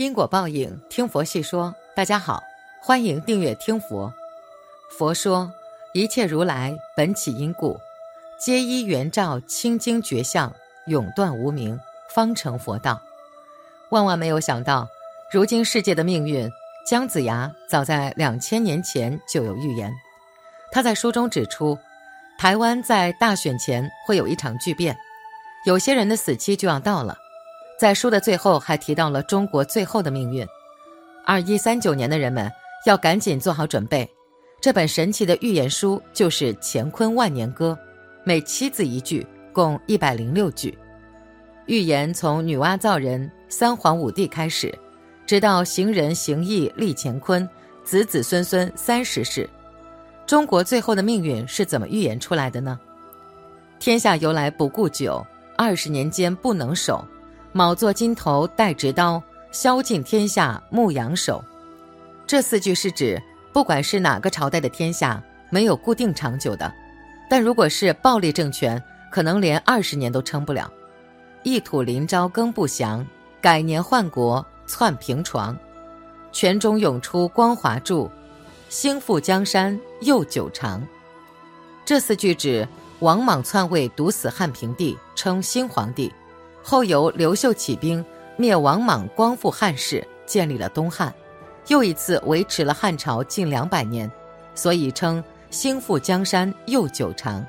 因果报应，听佛细说。大家好，欢迎订阅听佛。佛说，一切如来本起因故，皆依圆照清净觉相，永断无明，方成佛道。万万没有想到，如今世界的命运，姜子牙早在两千年前就有预言。他在书中指出，台湾在大选前会有一场巨变，有些人的死期就要到了。在书的最后还提到了中国最后的命运，二一三九年的人们要赶紧做好准备。这本神奇的预言书就是《乾坤万年歌》，每七字一句，共一百零六句。预言从女娲造人、三皇五帝开始，直到行人行义立乾坤，子子孙孙三十世。中国最后的命运是怎么预言出来的呢？天下由来不顾久，二十年间不能守。卯坐金头带直刀，削尽天下牧羊手。这四句是指，不管是哪个朝代的天下，没有固定长久的。但如果是暴力政权，可能连二十年都撑不了。一土临朝更不祥，改年换国窜平床。泉中涌出光华柱，兴复江山又久长。这四句指王莽篡位，毒死汉平帝，称新皇帝。后由刘秀起兵灭王莽，光复汉室，建立了东汉，又一次维持了汉朝近两百年，所以称兴复江山又久长。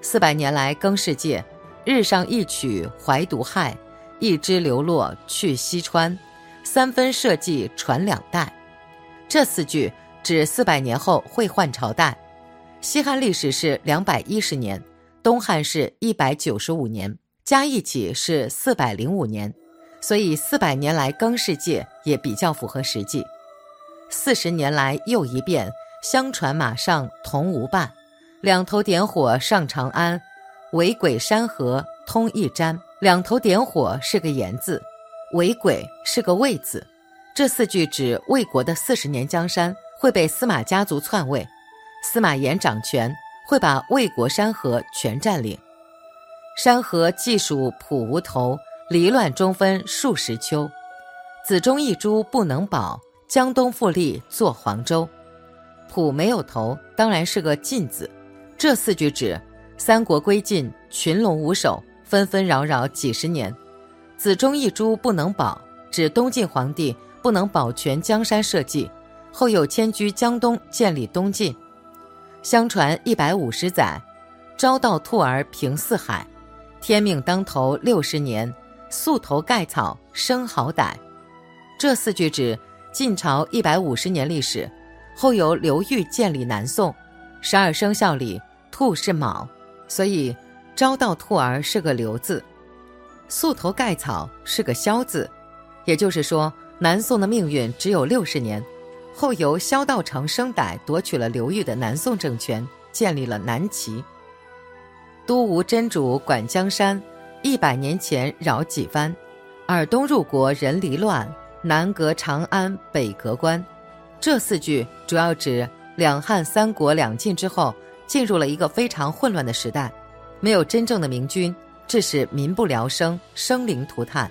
四百年来更世界，日上一曲怀独害，一支流落去西川，三分社稷传两代。这四句指四百年后会换朝代。西汉历史是两百一十年，东汉是一百九十五年。加一起是四百零五年，所以四百年来更世界也比较符合实际。四十年来又一变，相传马上同无伴，两头点火上长安，为鬼山河通一瞻。两头点火是个言字，为鬼是个魏字，这四句指魏国的四十年江山会被司马家族篡位，司马炎掌权，会把魏国山河全占领。山河既属普无头，离乱中分数十秋。子中一株不能保，江东复立作黄州。朴没有头，当然是个晋字。这四句指三国归晋，群龙无首，纷纷扰扰几十年。子中一株不能保，指东晋皇帝不能保全江山社稷，后又迁居江东，建立东晋。相传一百五十载，朝到兔儿平四海。天命当头六十年，素头盖草生好歹。这四句指晋朝一百五十年历史，后由刘裕建立南宋。十二生肖里兔是卯，所以招到兔儿是个刘字，素头盖草是个萧字。也就是说，南宋的命运只有六十年。后由萧道成生歹夺取了刘裕的南宋政权，建立了南齐。都吴真主管江山，一百年前扰几番，尔东入国人离乱，南隔长安北隔关。这四句主要指两汉三国两晋之后，进入了一个非常混乱的时代，没有真正的明君，致使民不聊生，生灵涂炭。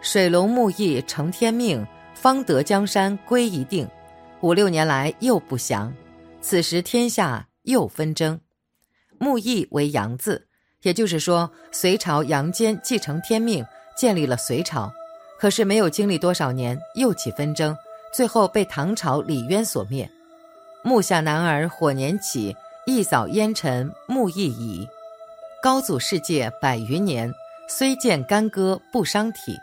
水龙木易成天命，方得江山归一定。五六年来又不祥，此时天下又纷争。木易为阳字，也就是说，隋朝杨坚继承天命，建立了隋朝。可是没有经历多少年，又起纷争，最后被唐朝李渊所灭。木下男儿火年起，一扫烟尘木易矣。高祖世界百余年，虽见干戈不伤体。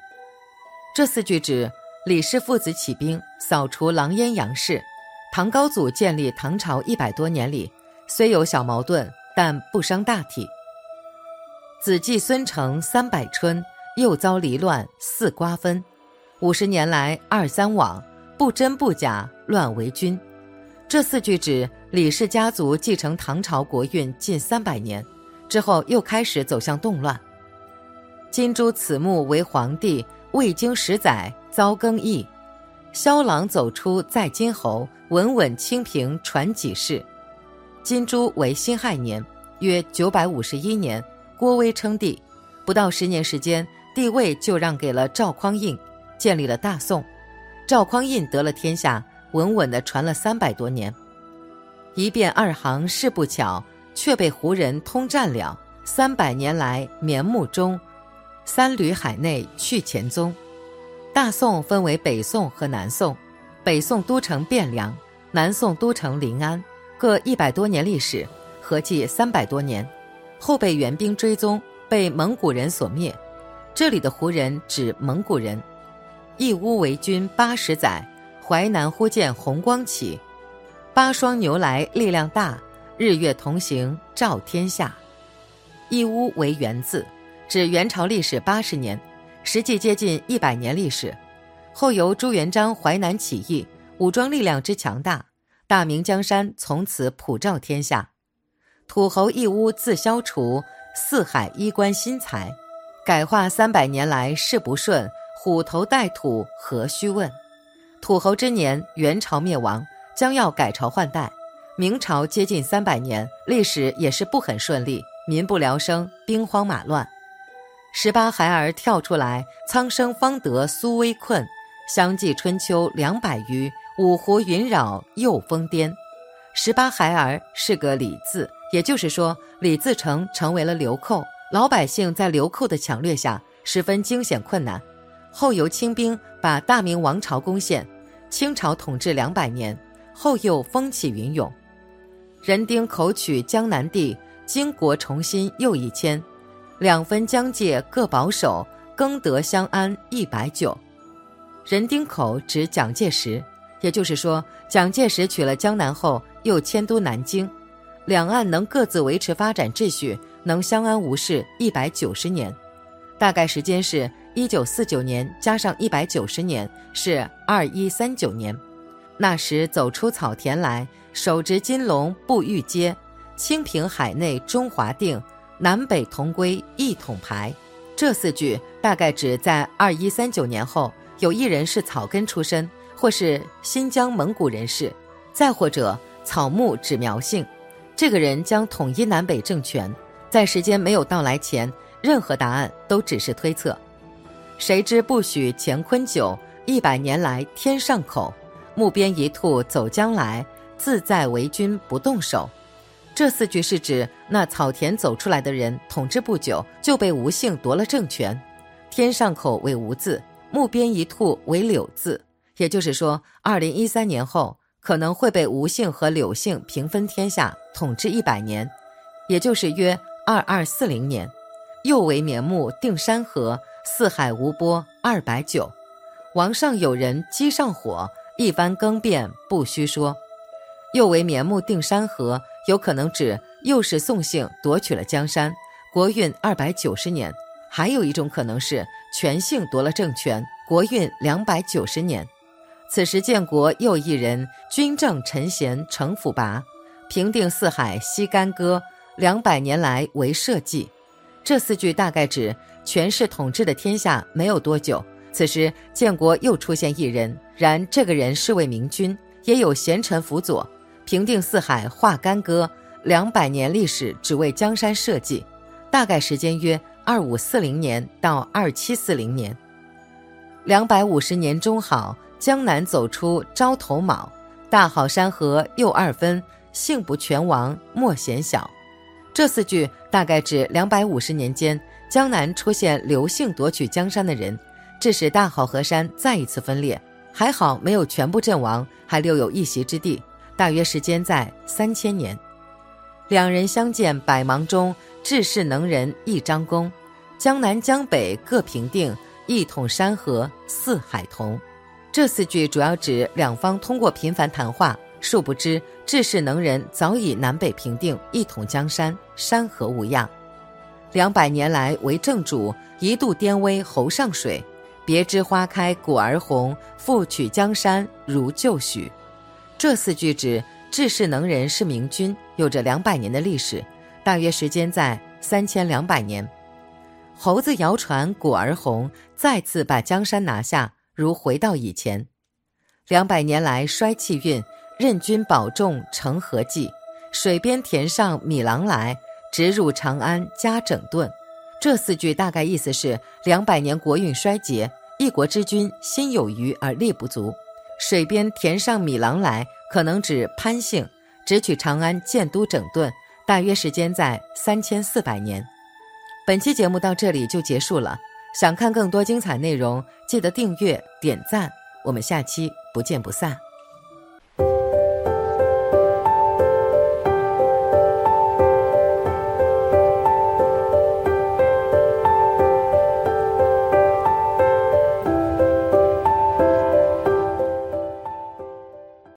这四句指李氏父子起兵扫除狼烟杨氏。唐高祖建立唐朝一百多年里，虽有小矛盾。但不伤大体。子继孙承三百春，又遭离乱四瓜分。五十年来二三往，不真不假乱为君。这四句指李氏家族继承唐朝国运近三百年，之后又开始走向动乱。金珠此墓为皇帝，未经十载遭更易。萧郎走出在金侯，稳稳清平传几世。金珠为辛亥年，约九百五十一年，郭威称帝，不到十年时间，帝位就让给了赵匡胤，建立了大宋。赵匡胤得了天下，稳稳的传了三百多年。一变二行事不巧，却被胡人通占了。三百年来绵目中，三旅海内去前踪。大宋分为北宋和南宋，北宋都城汴梁，南宋都城临安，各一百多年历史，合计三百多年。后被元兵追踪，被蒙古人所灭。这里的胡人指蒙古人。义乌为军八十载，淮南忽见红光起。八双牛来力量大，日月同行照天下。义乌为元字，指元朝历史八十年。实际接近一百年历史，后由朱元璋淮南起义，武装力量之强大，大明江山从此普照天下。土侯一屋自消除，四海衣冠新才，改化三百年来事不顺，虎头带土何须问？土侯之年，元朝灭亡，将要改朝换代，明朝接近三百年，历史也是不很顺利，民不聊生，兵荒马乱。十八孩儿跳出来，苍生方得苏危困。相继春秋两百余，五湖云扰又疯癫。十八孩儿是个李字，也就是说，李自成成为了流寇，老百姓在流寇的抢掠下十分惊险困难。后由清兵把大明王朝攻陷，清朝统治两百年，后又风起云涌。人丁口取江南地，经国重新又一迁。两分疆界各保守，更得相安一百九。人丁口指蒋介石，也就是说，蒋介石取了江南后，又迁都南京，两岸能各自维持发展秩序，能相安无事一百九十年。大概时间是一九四九年加上一百九十年，是二一三九年。那时走出草田来，手执金龙步玉阶，清平海内中华定。南北同归一统牌，这四句大概指在二一三九年后，有一人是草根出身，或是新疆蒙古人士，再或者草木指苗姓，这个人将统一南北政权。在时间没有到来前，任何答案都只是推测。谁知不许乾坤久，一百年来天上口，木边一兔走将来，自在为君不动手。这四句是指那草田走出来的人统治不久就被吴姓夺了政权，天上口为吴字，木边一兔为柳字，也就是说，二零一三年后可能会被吴姓和柳姓平分天下，统治一百年，也就是约二二四零年。又为绵木定山河，四海无波二百九。王上有人机上火，一番更变不须说。又为绵木定山河。有可能指又是宋姓夺取了江山，国运二百九十年；还有一种可能是全姓夺了政权，国运两百九十年。此时建国又一人，军政臣贤成辅拔，平定四海西干戈，两百年来为社稷。这四句大概指权势统治的天下没有多久，此时建国又出现一人，然这个人是位明君，也有贤臣辅佐。平定四海化干戈，两百年历史只为江山社稷，大概时间约二五四零年到二七四零年。两百五十年中好，江南走出招头卯，大好山河又二分，幸不全亡莫嫌小。这四句大概指两百五十年间，江南出现刘姓夺取江山的人，致使大好河山再一次分裂。还好没有全部阵亡，还留有一席之地。大约时间在三千年，两人相见百忙中，治世能人一张弓，江南江北各平定，一统山河四海同。这四句主要指两方通过频繁谈话，殊不知治世能人早已南北平定，一统江山，山河无恙。两百年来为正主，一度颠危侯上水，别枝花开果儿红，复取江山如旧许。这四句指治世能人是明君，有着两百年的历史，大约时间在三千两百年。猴子谣传果儿红，再次把江山拿下，如回到以前。两百年来衰气运，任君保重成何计？水边田上米郎来，直入长安加整顿。这四句大概意思是：两百年国运衰竭，一国之君心有余而力不足。水边田上米郎来，可能指潘姓，直取长安建都整顿，大约时间在三千四百年。本期节目到这里就结束了。想看更多精彩内容记得订阅点赞。我们下期不见不散。